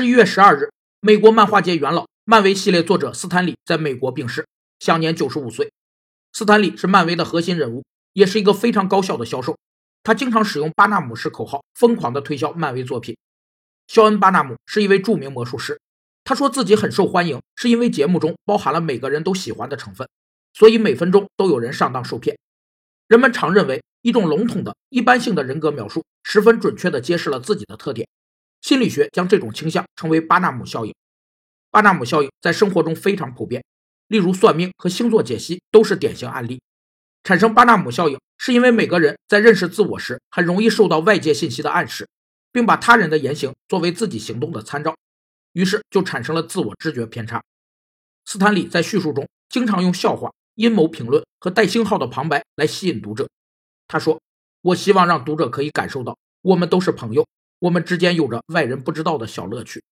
十一月十二日，美国漫画界元老、漫威系列作者斯坦李在美国病逝，享年九十五岁。斯坦李是漫威的核心人物，也是一个非常高效的销售。他经常使用巴纳姆式口号，疯狂地推销漫威作品。肖恩·巴纳姆是一位著名魔术师，他说自己很受欢迎，是因为节目中包含了每个人都喜欢的成分，所以每分钟都有人上当受骗。人们常认为，一种笼统的、一般性的人格描述，十分准确地揭示了自己的特点。心理学将这种倾向称为巴纳姆效应。巴纳姆效应在生活中非常普遍，例如算命和星座解析都是典型案例。产生巴纳姆效应，是因为每个人在认识自我时，很容易受到外界信息的暗示，并把他人的言行作为自己行动的参照，于是就产生了自我知觉偏差。斯坦李在叙述中经常用笑话、阴谋评论和带星号的旁白来吸引读者。他说：“我希望让读者可以感受到，我们都是朋友，我们之间有着外人不知道的小乐趣。”